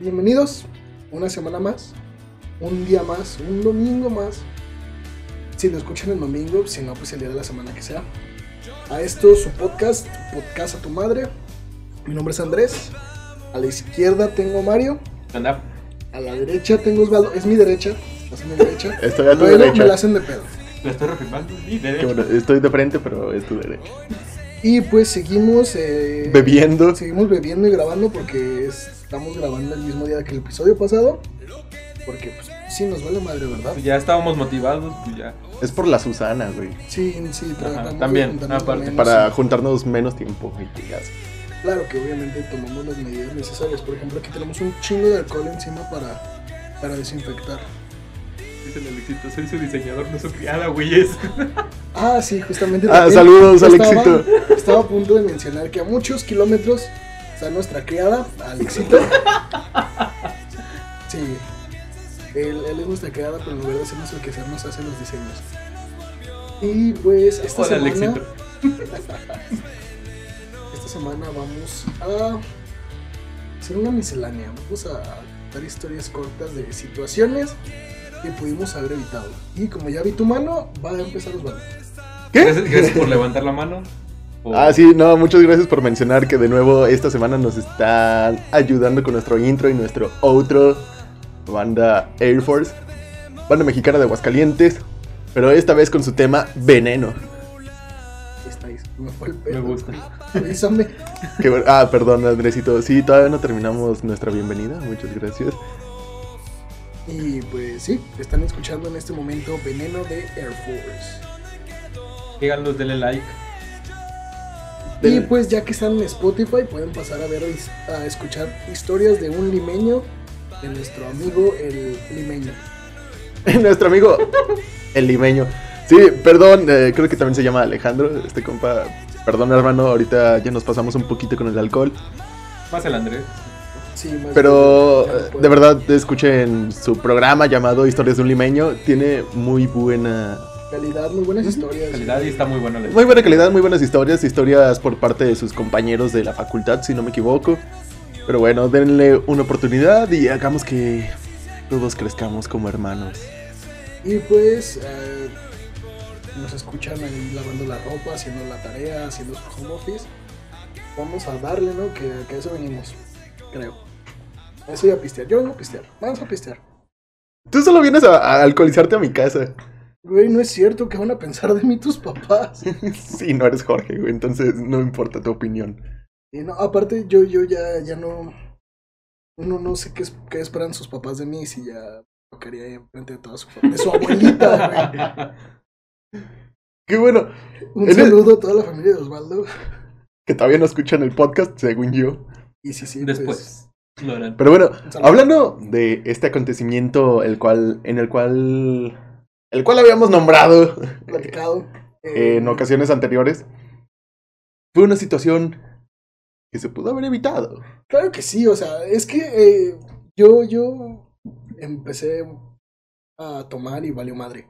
bienvenidos una semana más, un día más, un domingo más. Si lo escuchan el domingo, si no, pues el día de la semana que sea. A esto su podcast, Podcast a tu madre. Mi nombre es Andrés. A la izquierda tengo a Mario. Anda. A la derecha tengo a Osvaldo. Es mi derecha. Es mi derecha. Estoy a tu Luego derecha. me la hacen de pedo. Lo estoy. Mi bueno, estoy de frente, pero es tu derecha. Y pues seguimos. eh, Bebiendo. Seguimos bebiendo y grabando porque estamos grabando el mismo día que el episodio pasado. Porque, pues, sí, nos vale madre, ¿verdad? Pues ya estábamos motivados, pues ya. Es por la Susana, güey. Sí, sí, de también, aparte, Para sí. juntarnos menos tiempo y que ya- Claro que obviamente tomamos las medidas necesarias. Por ejemplo, aquí tenemos un chingo de alcohol encima para, para desinfectar. Dice el Alexito, soy su diseñador, no su criada, güeyes. Ah, sí, justamente. Ah, saludos, estaba- Alexito. Estaba a punto de mencionar que a muchos kilómetros está nuestra criada, Alexito. Sí, él, él es nuestra criada, pero en lugar de hacernos el que nos hace los diseños. Y pues esta Hola, semana. Alexito. Esta semana vamos a hacer una miscelánea. Vamos a dar historias cortas de situaciones que pudimos haber evitado. Y como ya vi tu mano, va a empezar Osvaldo. Gracias, gracias por levantar la mano. Por- Ah, sí, no, muchas gracias por mencionar que de nuevo esta semana nos están ayudando con nuestro intro y nuestro outro. Banda Air Force, banda mexicana de Aguascalientes, pero esta vez con su tema Veneno. Me fue el Me gusta. Avísame. Qué bueno- ah, perdón, Andresito. Sí, todavía no terminamos nuestra bienvenida. Muchas gracias. Y pues sí, están escuchando en este momento Veneno de Air Force. Díganlos, denle like. Y pues ya que están en Spotify, pueden pasar a ver a escuchar historias de un limeño, de nuestro amigo el limeño. Nuestro amigo el limeño. Sí, perdón, eh, creo que también se llama Alejandro, este compa. Perdón, hermano, ahorita ya nos pasamos un poquito con el alcohol. Más el Andrés. Sí, más Pero bien, eh, de verdad, escuchen su programa llamado Historias de un limeño. Tiene muy buena. Calidad, muy buenas historias. Calidad y está muy bueno. el- Muy buena calidad, muy buenas historias. Historias por parte de sus compañeros de la facultad, si no me equivoco. Pero bueno, denle una oportunidad y hagamos que todos crezcamos como hermanos. Y pues eh, nos escuchan ahí lavando la ropa, haciendo la tarea, haciendo su home office. Vamos a darle, ¿no? Que, que a eso venimos, creo. A eso y a pistear. Yo vengo a pistear. Vamos a pistear. Tú solo vienes a, a alcoholizarte a mi casa. Güey, no es cierto que van a pensar de mí tus papás. Sí, no eres Jorge, güey, entonces no importa tu opinión. Y no, aparte yo, yo ya, ya no, no, no sé qué, es- qué esperan sus papás de mí si ya lo quería enfrente de toda su familia, de su abuelita, Qué bueno, güey. Un En el- saludo a toda la familia de Osvaldo. que todavía no escuchan el podcast, según yo. Y sí, sí, Después. Pero bueno, hablando de este acontecimiento, el cual, en el cual, el cual habíamos nombrado platicado. eh, en ocasiones anteriores, fue una situación que se pudo haber evitado. Claro que sí, o sea, es que eh, yo, yo empecé a tomar y valió madre.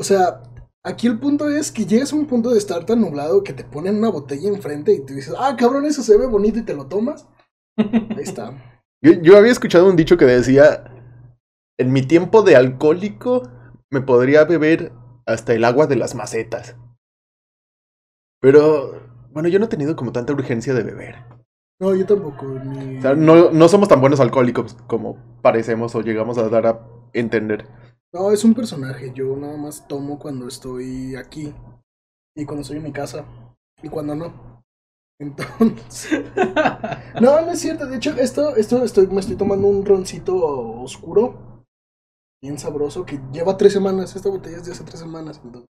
O sea, aquí el punto es que llegas a un punto de estar tan nublado que te ponen una botella enfrente y te dices, ah, cabrón, eso se ve bonito y te lo tomas. Ahí está. Yo, yo había escuchado un dicho que decía, en mi tiempo de alcohólico me podría beber hasta el agua de las macetas. Pero, bueno, yo no he tenido como tanta urgencia de beber. No, yo tampoco. Ni... O sea, no, no somos tan buenos alcohólicos como parecemos o llegamos a dar a entender. No, es un personaje. Yo nada más tomo cuando estoy aquí y cuando estoy en mi casa y cuando no. Entonces, no, no es cierto. De hecho, esto, esto estoy, me estoy tomando un roncito oscuro, bien sabroso, que lleva tres semanas. Esta botella es de hace tres semanas. entonces-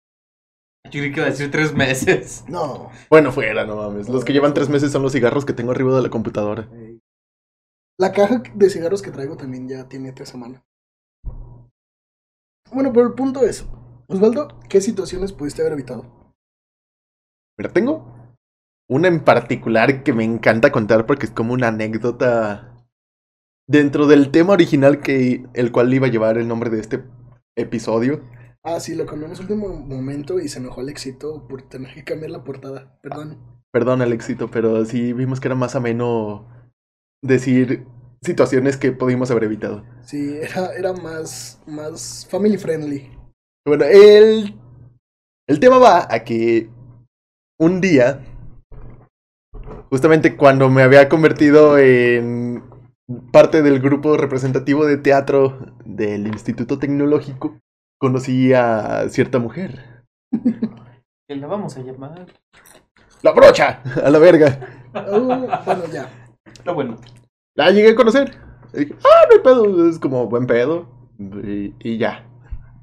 Yo creí que iba a decir tres meses. No. Bueno, fuera, no mames. Los que llevan tres meses son los cigarros que tengo arriba de la computadora. La caja de cigarros que traigo también ya tiene tres semanas. Bueno, pero el punto es, Osvaldo, ¿qué situaciones pudiste haber evitado? Mira, tengo una en particular que me encanta contar porque es como una anécdota dentro del tema original que el cual iba a llevar el nombre de este episodio. Ah, sí, lo cambiamos en último momento y se enojó Alexito por tener que cambiar la portada. Perdón. Perdón, Alexito, pero sí vimos que era más ameno decir situaciones que pudimos haber evitado. Sí, era, era más, más family friendly. Bueno, el, el tema va a que un día, justamente cuando me había convertido en parte del grupo representativo de teatro del Instituto Tecnológico, conocí a cierta mujer. Que la vamos a llamar. ¡La brocha! A la verga. Oh, bueno, ya. Está bueno. La llegué a conocer. Y dije, ah, no hay pedo. Es como buen pedo. Y, y ya.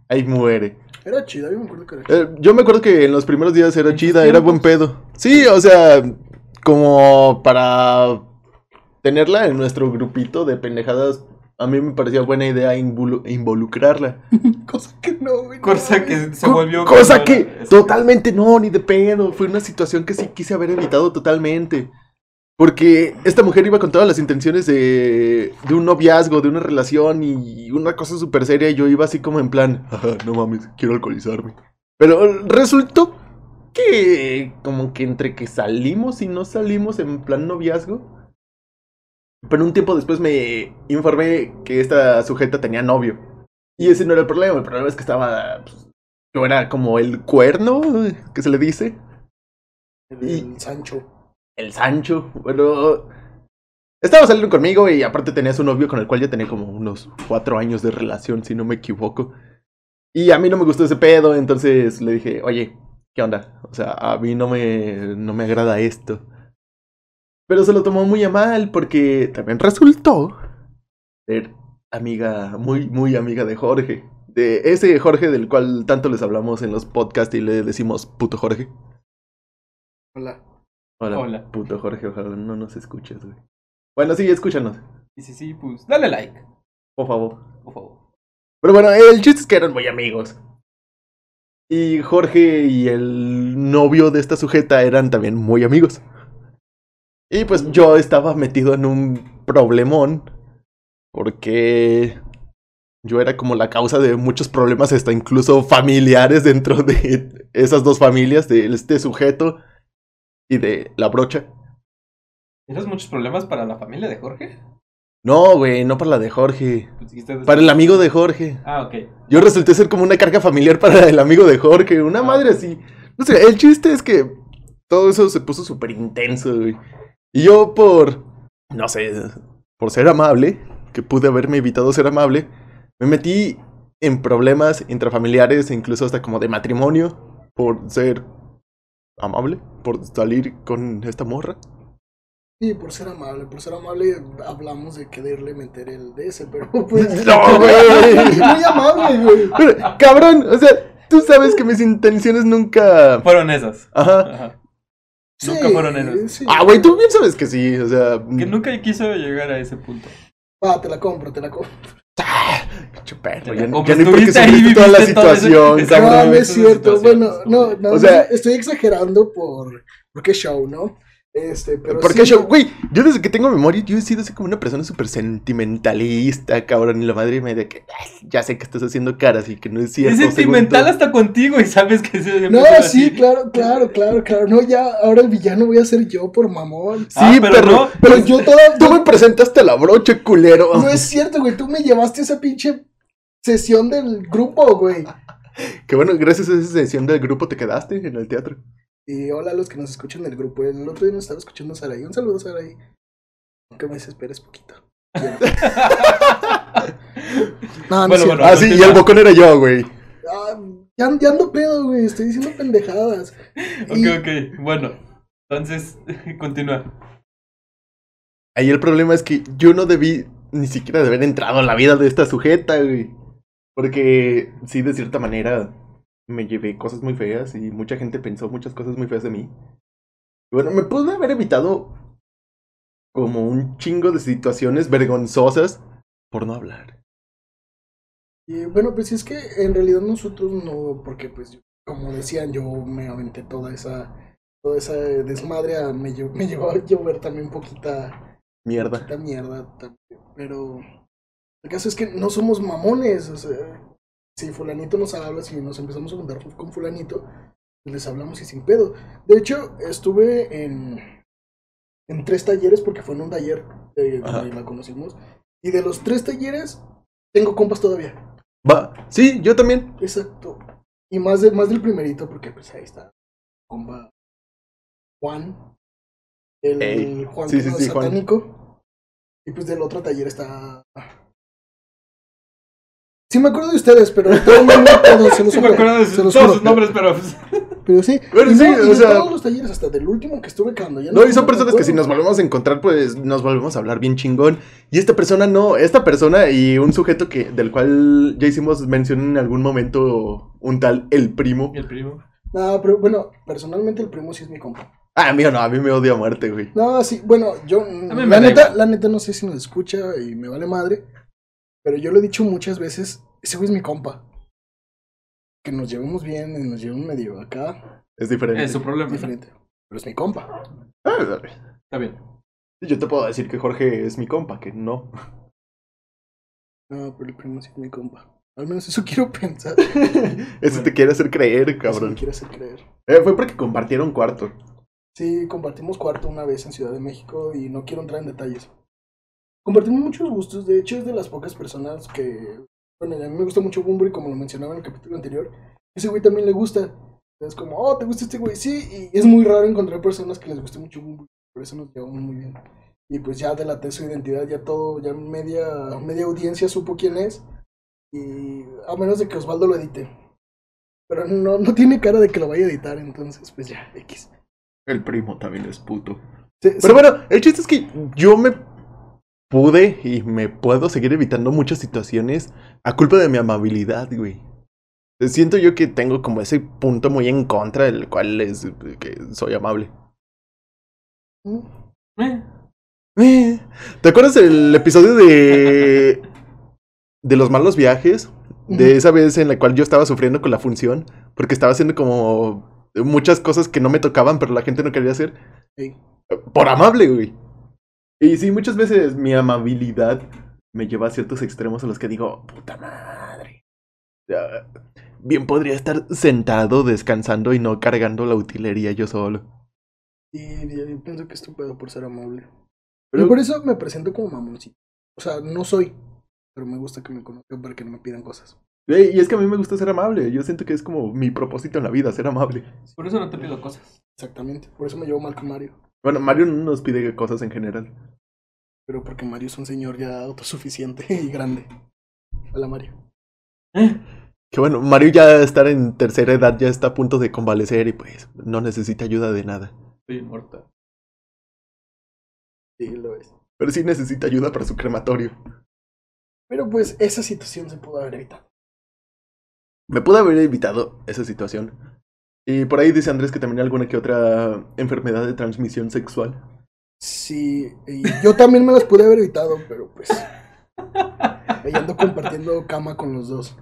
Ahí muere. Era chido, yo me acuerdo que era chido. Eh, yo me acuerdo que en los primeros días era chida, era buen pedo. Sí, o sea, como para tenerla en nuestro grupito de pendejadas, a mí me parecía buena idea involu- involucrarla. Cosa que no, güey. Cosa que se Co- volvió. Cosa que totalmente no, ni de pedo. Fue una situación que sí quise haber evitado totalmente. Porque esta mujer iba con todas las intenciones de, de un noviazgo, de una relación y una cosa súper seria. Y yo iba así como en plan, "Ajá, no mames, quiero alcoholizarme. Pero resultó que como que entre que salimos y no salimos en plan noviazgo. Pero un tiempo después me informé que esta sujeta tenía novio. Y ese no era el problema, el problema es que estaba... pues, yo era como el cuerno, que se le dice. El, Y- el Sancho. El Sancho. Bueno, estaba saliendo conmigo y aparte tenía su novio con el cual ya tenía como unos cuatro años de relación, si no me equivoco. Y a mí no me gustó ese pedo, entonces le dije, oye, ¿qué onda? O sea, a mí no me, no me agrada esto. Pero se lo tomó muy a mal porque también resultó ser amiga, muy, muy amiga de Jorge. De ese Jorge del cual tanto les hablamos en los podcasts y le decimos puto Jorge. Hola. Hola, Hola. puto Jorge, ojalá no nos escuches, güey. Bueno, sí, escúchanos, Y sí, sí, pues dale like, por favor. por favor. Pero bueno, el chiste es que eran muy amigos. Y Jorge y el novio de esta sujeta eran también muy amigos. Y pues yo estaba metido en un problemón. Porque yo era como la causa de muchos problemas, hasta incluso familiares dentro de esas dos familias, de este sujeto y de la brocha. ¿Tienes muchos problemas para la familia de Jorge? No, güey, no para la de Jorge. Pues Para el amigo de Jorge. Ah, ok. Yo resulté ser como una carga familiar para el amigo de Jorge, una Ah. madre así. No sé, el chiste es que todo eso se puso súper intenso, güey. Y yo por, no sé, por ser amable, que pude haberme evitado ser amable, me metí en problemas intrafamiliares e incluso hasta como de matrimonio por ser amable, por salir con esta morra. Sí, por ser amable, por ser amable hablamos de quererle meter el DS, pero pues... No, güey. Muy amable, güey. Pero, cabrón, o sea, tú sabes que mis intenciones nunca... Fueron esas. Ajá. Ajá. Nunca fueron esas. sí. Ah, güey, tú bien sabes que sí, o sea... Que nunca quiso llegar a ese punto. Ah, te la compro, te la compro. Pinche perro, Ya, ya, ni porque estuviste ahí, toda la ese- situación, Exacto. No, no es cierto. Bueno, no, ¿no? no, O sea- estoy exagerando por porque es show, ¿no? Este, pero ¿Por qué sí, yo, güey? Yo desde que tengo memoria, yo he sido así como una persona súper sentimentalista, cabrón. Y la madre me de que, "Ay, ya sé que estás haciendo caras y que no es cierto. Es sentimental hasta contigo y sabes que se No, sí, así. claro, claro, claro, claro. No, ya, ahora el villano voy a ser yo por mamón. tú". Ah, Sí, pero pero, no. Pero yo toda. tú me presentaste a la broche, culero. No es cierto, güey. Tú me llevaste a esa pinche sesión del grupo, güey. Que bueno, gracias a esa sesión del grupo te quedaste en el teatro. Y hola a los que nos escuchan del grupo. El otro día nos estaba escuchando Saraí. Un saludo, Saraí. Aunque me desesperes poquito. no, no Bueno. Ah, sí, y el bocón era yo, güey. Ah, ya, ya ando pedo, güey. Estoy diciendo pendejadas. Ok, Y- ok. Bueno, entonces, continúa. Ahí el problema es que yo no debí ni siquiera de haber entrado en la vida de esta sujeta, güey. Porque sí, de cierta manera, me llevé cosas muy feas y mucha gente pensó muchas cosas muy feas de mí. Bueno, me pude haber evitado como un chingo de situaciones vergonzosas por no hablar. Y bueno, pues es que en realidad nosotros no, porque pues como decían, yo me aventé toda esa, toda esa desmadre, a- me, lle- me llevó a llover también poquita, Mierda. poquita mierda también, pero el caso es que no somos mamones, o sea, si fulanito nos habla, si nos empezamos a juntar con fulanito, les hablamos y sin pedo. De hecho, estuve en, en tres talleres, porque fue en un taller eh, donde la conocimos. Y de los tres talleres, tengo compas todavía. Va, sí, yo también. Exacto. Y más, de, más del primerito, porque pues ahí está. Compa Juan. El Ey. Juan Sí, sí, sí, Juan. satánico. Y pues del otro taller está. Sí me acuerdo de ustedes, pero todo no me acuerdo, se los Sí me acuerdo de se los todos juro. sus nombres, pero pues, Pero sí. Bueno, y sí, no, y o sea- todos los talleres, hasta del último que estuve cuando ya No, y son personas que si nos volvemos a encontrar, pues nos volvemos a hablar bien chingón. Y esta persona no, esta persona y un sujeto que del cual ya hicimos mención en algún momento, un tal el primo. y el primo. No, pero bueno, personalmente el primo sí es mi compa. Ah, mío no, a mí me odia a muerte, güey. No, sí, bueno, yo. me La neta, la neta no sé si nos escucha y me vale madre. Pero yo lo he dicho muchas veces, ese güey es mi compa. Que nos llevemos bien y nos llevemos medio acá, Es diferente. Es su problema. diferente. Pero es mi compa. Ah, Está bien. yo te puedo decir que Jorge es mi compa, que no. No, pero el primo sí es mi compa. Al menos eso quiero pensar. Eso te quiere hacer creer, Eso me cabrón. quiere hacer creer. Eh, fue porque compartieron cuarto. Sí, compartimos cuarto una vez en Ciudad de México y no quiero entrar en detalles. Compartimos muchos gustos, de hecho es de las pocas personas que... Bueno, a mí me gusta mucho Bumble, como lo mencionaba en el capítulo anterior. Ese güey también le gusta. Es como, oh, ¿te gusta este güey? Sí, y es muy raro encontrar personas que les guste mucho Bumble, por eso nos llevamos muy bien. Y pues ya delaté su identidad, ya todo, ya media, media audiencia supo quién es. Y a menos de que Osvaldo lo edite. Pero no, no tiene cara de que lo vaya a editar, entonces pues ya, X. El primo también es puto. Sí, Pero bueno, el chiste es que yo me pude y me puedo seguir evitando muchas situaciones a culpa de mi amabilidad, güey. Siento yo que tengo como ese punto muy en contra del cual es que soy amable. Mm. Eh, Eh, ¿Te acuerdas del episodio de de los malos viajes? De esa vez en la cual yo estaba sufriendo con la función porque estaba haciendo como muchas cosas que no me tocaban, pero la gente no quería hacer. Sí. Por amable, güey. Y sí, muchas veces mi amabilidad me lleva a ciertos extremos en los que digo, puta madre. Ya, Bien podría estar sentado, descansando y no cargando la utilería yo solo. Y yo pienso que es estúpido por ser amable. Pero- y por eso me presento como mamoncito. O sea, no soy, pero me gusta que me conozcan para que no me pidan cosas. Y es que a mí me gusta ser amable. Yo siento que es como mi propósito en la vida, ser amable. por eso no te pido cosas. Exactamente. Por eso me llevo mal con Mario. Bueno, Mario no nos pide cosas en general. Pero porque Mario es un señor ya autosuficiente y grande. Hola, Mario. Eh, Que bueno, Mario ya estar en tercera edad ya está a punto de convalecer y pues no necesita ayuda de nada. Estoy muerta. Sí, lo es. Pero sí necesita ayuda para su crematorio. Pero pues esa situación se pudo haber evitado. Me pudo haber evitado esa situación. Y por ahí dice Andrés que también hay alguna que otra enfermedad de transmisión sexual. Sí, y yo también me las pude haber evitado, pero pues. Ahí ando compartiendo cama con los dos.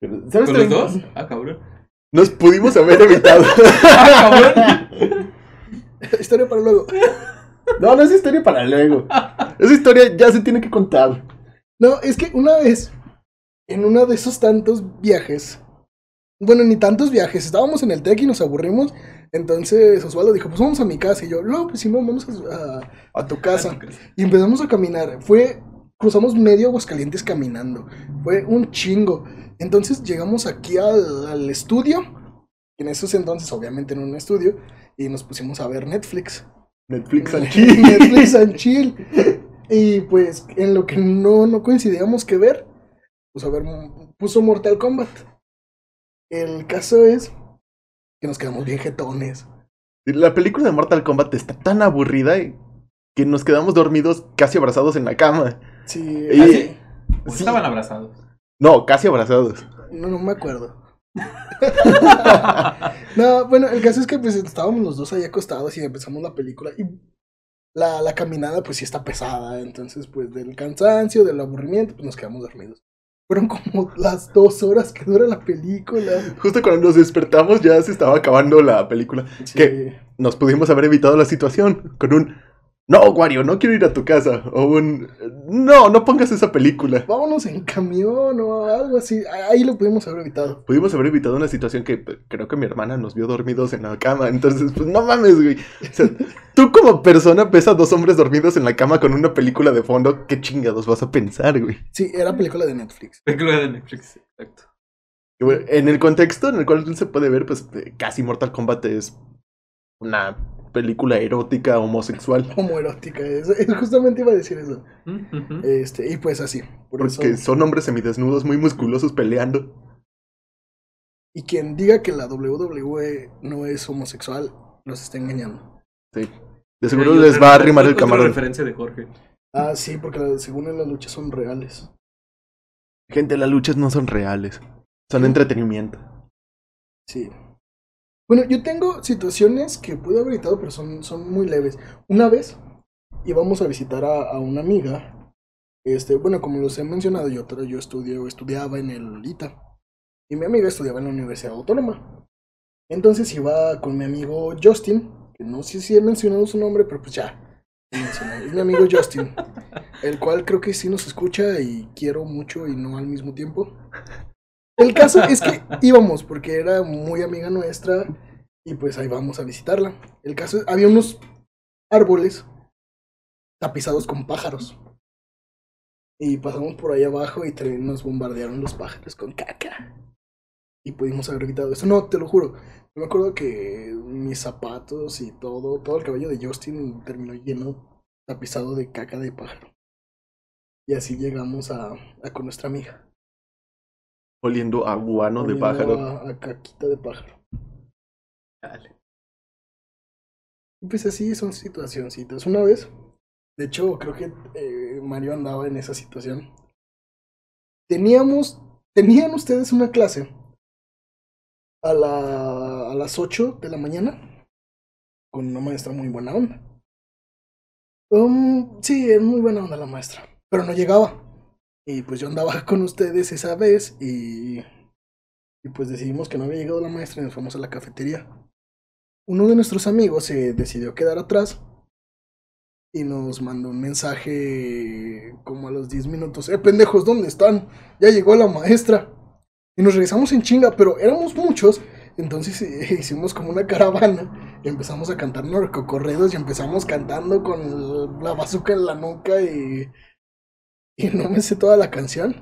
Pero, ¿Sabes ¿Con los dos? Ah, cabrón. Nos pudimos haber evitado. Ah, cabrón. Historia para luego. no, no es historia para luego. Esa historia ya se tiene que contar. No, es que una vez, en uno de esos tantos viajes, bueno, ni tantos viajes, estábamos en el TEC y nos aburrimos, entonces Osvaldo dijo, pues vamos a mi casa, y yo, no, pues sí, no, vamos a, a- a tu casa. Y empezamos a caminar, fue, cruzamos medio Aguascalientes caminando, fue un chingo. Entonces llegamos aquí al, al estudio, en esos entonces obviamente en un estudio, y nos pusimos a ver Netflix. Netflix and chill. Netflix and chill. Y pues en lo que no, no coincidíamos que ver, pues a ver, puso Mortal Kombat. El caso es que nos quedamos bien jetones. La película de Mortal Kombat está tan aburrida que nos quedamos dormidos casi abrazados en la cama. Sí, Y- Sí. Estaban abrazados. No, casi abrazados. no, no me acuerdo. no, bueno, el caso es que pues estábamos los dos ahí acostados y empezamos la película y la, la caminada pues sí está pesada, entonces pues del cansancio, del aburrimiento, pues nos quedamos dormidos. Fueron como las dos horas que dura la película. Justo cuando nos despertamos ya se estaba acabando la película. Sí. ¿Qué? Nos pudimos haber evitado la situación con un no, Wario, no quiero ir a tu casa. O un, no, no pongas esa película. Vámonos en camión o algo así. Ahí lo pudimos haber evitado. Pudimos haber evitado una situación que pues, creo que mi hermana nos vio dormidos en la cama. Entonces, pues no mames, güey. O sea, tú como persona ves a dos hombres dormidos en la cama con una película de fondo. ¿Qué chingados vas a pensar, güey? Sí, era película de Netflix. Película de Netflix, exacto. Y bueno, en el contexto en el cual se puede ver, pues eh, casi Mortal Kombat es una película erótica homosexual. Homoerótica. Es, es- justamente iba a decir eso. Ujú. Este, y pues así. Por eso. Porque son hombres semidesnudos muy musculosos peleando. Y quien diga que la WWE no es homosexual, los está engañando. Sí. De seguro les otra- va a arrimar el camarón. referencia de Jorge. Ah, sí, porque según en las luchas son reales. Gente, las luchas no son reales. Son entretenimiento. Sí. Bueno, yo tengo situaciones que pude haber evitado, pero son, son muy leves. Una vez íbamos a visitar a, una amiga. Este, bueno, como los he mencionado, yo, yo estudio, estudiaba en el ITA. Y mi amiga estudiaba en la Universidad Autónoma. Entonces iba con mi amigo Justin, que no sé si he mencionado su nombre, pero pues ya. Es mi amigo Justin, el cual creo que sí nos escucha y quiero mucho y no al mismo tiempo. El caso es que íbamos porque era muy amiga nuestra y pues ahí vamos a visitarla. El caso es, había unos árboles tapizados con pájaros. Y pasamos por ahí abajo y nos bombardearon los pájaros con caca. Y pudimos haber evitado eso. No, te lo juro. Yo me acuerdo que mis zapatos y todo, todo el cabello de Justin terminó lleno, tapizado de caca de pájaro. Y así llegamos a, a con nuestra amiga. Oliendo a guano de pájaro. A, a caquita de pájaro. Dale. Pues así son situacioncitas. Una vez, de hecho, creo que eh, Mario andaba en esa situación. Teníamos, tenían ustedes una clase a, la, a las 8 de la mañana con una maestra muy buena onda. Um, sí, es muy buena onda la maestra, pero no llegaba. Y pues yo andaba con ustedes esa vez y, y pues decidimos que no había llegado la maestra y nos fuimos a la cafetería uno de nuestros amigos se decidió quedar atrás y nos mandó un mensaje como a los 10 minutos. Eh, pendejos, ¿dónde están? Ya llegó la maestra. Y nos regresamos en chinga, pero éramos muchos. Entonces eh, hicimos como una caravana y empezamos a cantar narcocorridos y empezamos cantando con la bazooka en la nuca y, y no me sé toda la canción.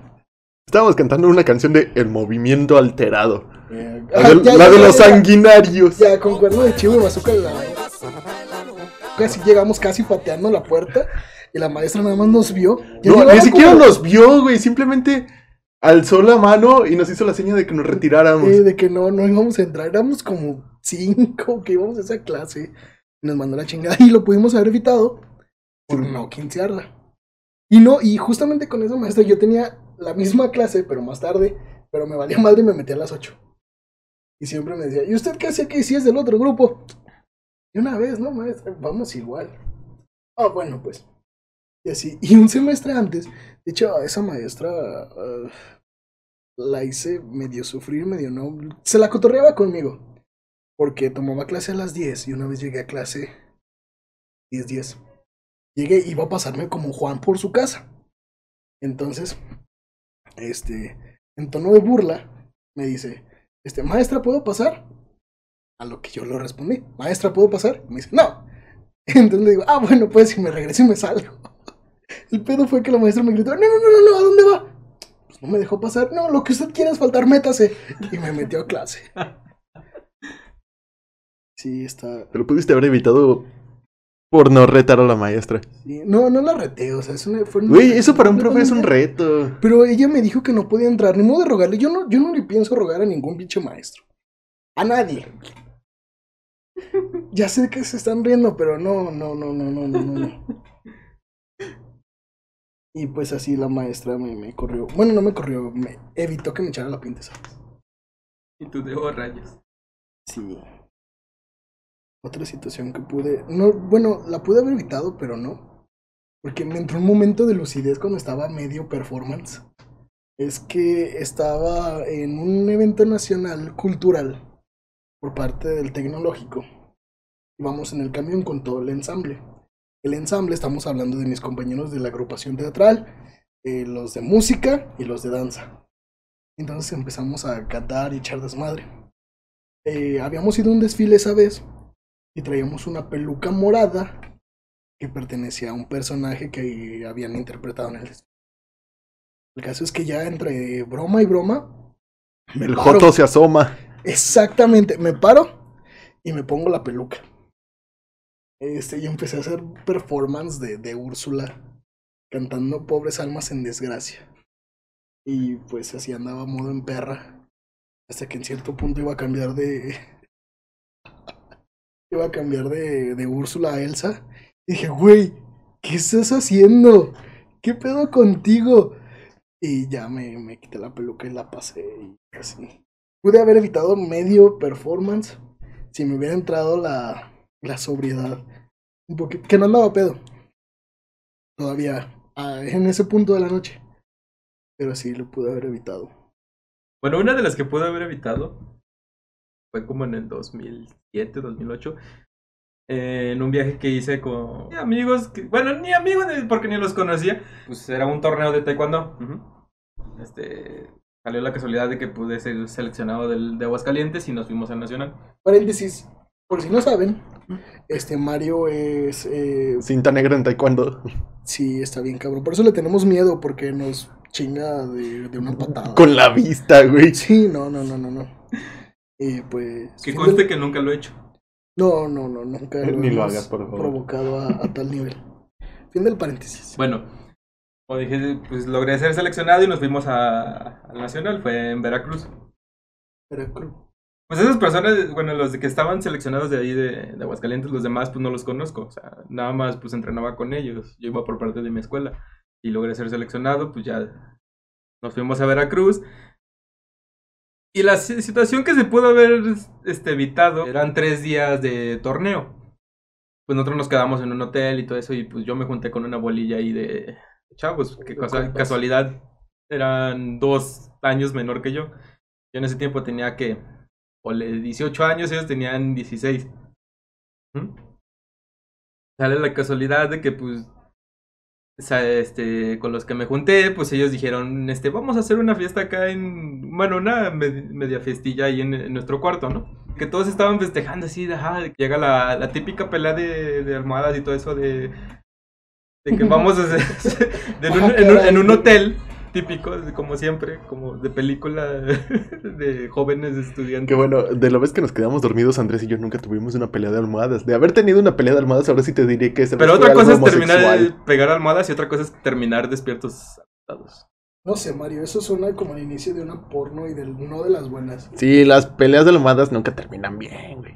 Estábamos cantando una canción de El Movimiento Alterado. La ah, ya, la ya, de ya, los sanguinarios. Ya, con cuerno de chivo y bazooka la... Casi llegamos casi pateando la puerta y la maestra nada más nos vio. No, ni siquiera como- nos vio, güey. Simplemente alzó la mano y nos hizo la seña de que nos retiráramos. de que no, no íbamos a entrar. Éramos como cinco que íbamos a esa clase. Nos mandó la chingada y lo pudimos haber evitado por no quincearla. Y no, y justamente con esa maestra yo tenía la misma clase, pero más tarde. Pero me valía madre y me metí a las 8. Y siempre me decía, ¿y usted qué hace aquí si es del otro grupo? Y una vez, no, maestra, vamos igual. Ah, bueno, pues. Y así. Y un semestre antes, de hecho, a esa maestra ah, la hice medio sufrir, medio no. Se la cotorreaba conmigo. Porque tomaba clase a las 10 y una vez llegué a clase 10, 10. Llegué y iba a pasarme como Juan por su casa. Entonces, este, en tono de burla, me dice, este, maestra, ¿puedo pasar? A lo que yo le respondí, maestra, ¿puedo pasar? Y me dice, no. Entonces le digo, ah, bueno, pues si me regreso y me salgo. El pedo fue que la maestra me gritó, no, no, no, no, no, ¿a dónde va? Pues no me dejó pasar, no, lo que usted quiera es faltar, métase. Y me metió a clase. Sí, está. Te lo pudiste haber evitado por no retar a la maestra. No, no la reté, o sea, es una, fue una- Güey, eso para un profe es un reto. Pero ella me dijo que no podía entrar, ni modo de rogarle. Yo no, yo no le pienso rogar a ningún pinche maestro. A nadie. Ya sé que se están riendo, pero no, no, no, no, no, no, no. Y pues así la maestra me, me corrió. Bueno, no me corrió, me evitó que me echara la pinta, ¿sabes? Y tú de rayos. Sí. Otra situación que pude. No, bueno, la pude haber evitado, pero no. Porque me entró un momento de lucidez cuando estaba medio performance. Es que estaba en un evento nacional cultural por parte del tecnológico. Íbamos en el camión con todo el ensamble. el ensamble, estamos hablando de mis compañeros de la agrupación teatral, eh, los de música y los de danza. Entonces empezamos a cantar y echar desmadre. Eh, habíamos ido un desfile esa vez y traíamos una peluca morada que pertenecía a un personaje que habían interpretado en el desfile. El caso es que ya entre broma y broma, El paro. Joto se asoma. Exactamente, me paro y me pongo la peluca. Este, y empecé a hacer performance de, de Úrsula, cantando Pobres Almas en Desgracia. Y pues así andaba modo en perra. Hasta que en cierto punto iba a cambiar de. Iba a cambiar de, de Úrsula a Elsa. Y dije, güey, ¿qué estás haciendo? ¿Qué pedo contigo? Y ya me, me quité la peluca y la pasé y así. Pude haber evitado medio performance si me hubiera entrado la, la sobriedad. Un poquito, que no andaba pedo. Todavía en ese punto de la noche. Pero sí, lo pude haber evitado. Bueno, una de las que pude haber evitado fue como en el 2007, 2008. eh, en un viaje que hice con amigos, que, bueno, ni amigos porque ni los conocía. Pues era un torneo de taekwondo. ujú. Este, salió la casualidad de que pude ser seleccionado del, de Aguascalientes y nos fuimos al Nacional. Paréntesis, por si no saben, este Mario es. eh, Cinta negra en taekwondo. sí, está bien cabrón. Por eso le tenemos miedo, porque nos chinga de, de una patada. Con la vista, güey. Sí, no, no, no, no, no. Y pues. Que conste del- que nunca lo he hecho. No, no, no, nunca Ni lo hagas, por favor. provocado a, a tal nivel. Fin del paréntesis. Bueno, como dije, pues logré ser seleccionado y nos fuimos a- al Nacional. Fue en Veracruz. Veracruz. Pues esas personas, bueno, los de que estaban seleccionados de ahí de, de Aguascalientes, los demás pues no los conozco, o sea, nada más pues entrenaba con ellos, yo iba por parte de mi escuela y logré ser seleccionado, pues ya nos fuimos a Veracruz. Y la si- situación que se pudo haber este, evitado eran tres días de torneo. Pues nosotros nos quedamos en un hotel y todo eso y pues yo me junté con una bolilla ahí de chavos, que cosa- casualidad eran dos años menor que yo. Yo en ese tiempo tenía que, o le 18 años, ellos tenían 16. ¿Mm? Sale la casualidad de que, pues, o sea, este, con los que me junté, pues ellos dijeron, este, vamos a hacer una fiesta acá en, bueno, una med- media fiestilla ahí en, en nuestro cuarto, ¿no? Que todos estaban festejando así, de, ajá, llega la, la típica pelea de, de almohadas y todo eso de, de que vamos a hacer, de en, un, en un- en un hotel típico, de- como siempre, como de película de jóvenes estudiantes. Que bueno, de la vez que nos quedamos dormidos, Andrés y yo nunca tuvimos una pelea de almohadas. De haber tenido una pelea de almohadas, ahora sí te diré que esa vez Pero otra cosa es terminar de pegar almohadas y otra cosa es terminar despiertos atotados. No sé, Mario, eso suena como el inicio de una porno y del, no de las buenas. Sí, las peleas de almohadas nunca terminan bien, güey.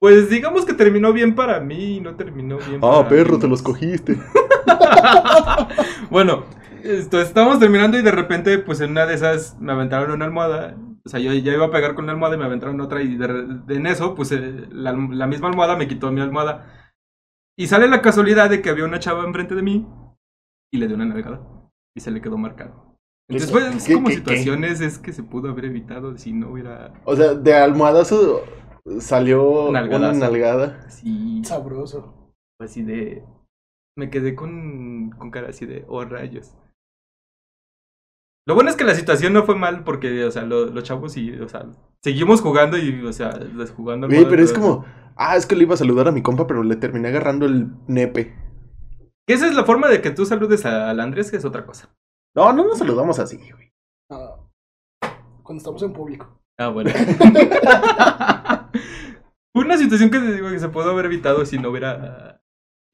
Pues digamos que terminó bien para mí y no terminó bien Ah, para perro, mí. te los cogiste. bueno, esto, estábamos terminando y de repente, pues en una de esas me aventaron una almohada. O sea, yo ya iba a pegar con una almohada y me aventaron otra. Y de re- de- en eso, pues eh, la, la misma almohada me quitó mi almohada. Y sale la casualidad de que había una chava enfrente de mí y le dio una nalgada. Y se le quedó marcado. Entonces, ¿Qué- pues, qué- como qué- situaciones es que se pudo haber evitado si no hubiera. O sea, de almohadazo salió una nalgada. Así, Sabroso. así de. Me quedé con, con cara así de, oh rayos. Lo bueno es que la situación no fue mal porque, o sea, lo- los chavos y, o sea, seguimos jugando y, o sea, les- jugando. Güey, pero es como, ah, es que le iba a saludar a mi compa, pero le terminé agarrando el nepe. Esa es la forma de que tú saludes a- al Andrés, que es otra cosa. No, no nos saludamos así, güey. Ah, cuando estamos en público. Ah, bueno. Fue una situación que te digo que se pudo haber evitado si no hubiera.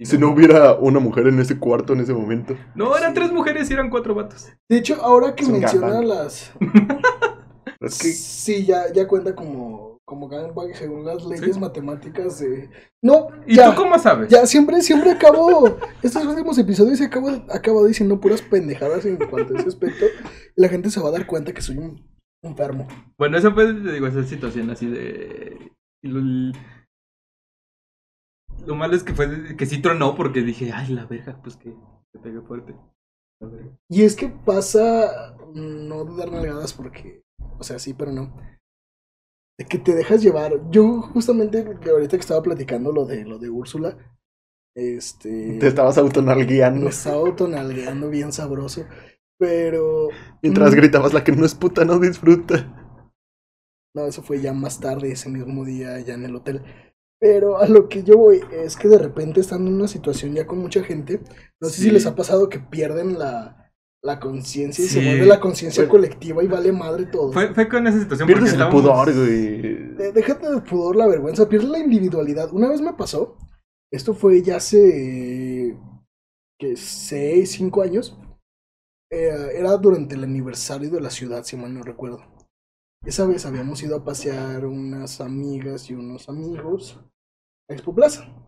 Si no hubiera una mujer en ese cuarto en ese momento. No, eran tres mujeres y eran cuatro vatos. De hecho, ahora que Es un menciona gangbang. las. Es que Sí, ya, ya cuenta como, como gangbang según las leyes Sí. matemáticas de. No, ¿Y ya. tú cómo sabes? Ya, siempre, siempre acabo. Estos últimos episodios acabo, acabo diciendo puras pendejadas en cuanto a ese aspecto. Y la gente se va a dar cuenta que soy un enfermo. Bueno, eso fue, te digo, esa situación así de. Lo, lo malo es que fue de- que sí tronó porque dije, ay, la verga, pues que te pegué fuerte. Y es que pasa. No de dar nalgadas porque. O sea, sí, pero no. De que te dejas llevar. Yo, justamente, ahorita que estaba platicando lo de lo de Úrsula. Este. Te estabas autonalgueando Me estaba autonalgueando bien sabroso. Pero. mientras Mm. gritabas la que no es puta, no disfruta. No, eso fue ya más tarde, ese mismo día, ya en el hotel. Pero a lo que yo voy es que de repente estando en una situación ya con mucha gente, no sé Sí. si les ha pasado que pierden la, la conciencia y se vuelve la conciencia colectiva y vale madre todo. Fue, fue con esa situación porque Pierdes el estábamos... pudor, güey. De- Déjate del pudor, la vergüenza, pierdes la individualidad. Una vez me pasó, esto fue ya hace que seis, cinco años. Eh, era durante el aniversario de la ciudad, si mal no recuerdo. Esa vez habíamos ido a pasear unas amigas y unos amigos a Expo Plaza.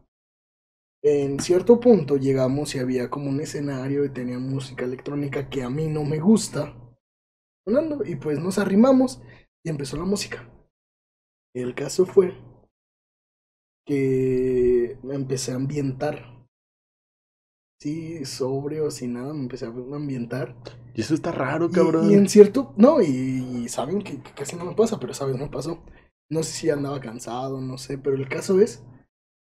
En cierto punto llegamos y había como un escenario y tenía música electrónica que a mí no me gusta. Sonando, y pues nos arrimamos y empezó la música. El caso fue que me empecé a ambientar. Sí, sobrio, sin nada, me empecé a ambientar. Y eso está raro, cabrón. Y, en cierto, no, y, y saben que, que casi no me pasa, pero vez me pasó. No sé si andaba cansado, no sé, pero el caso es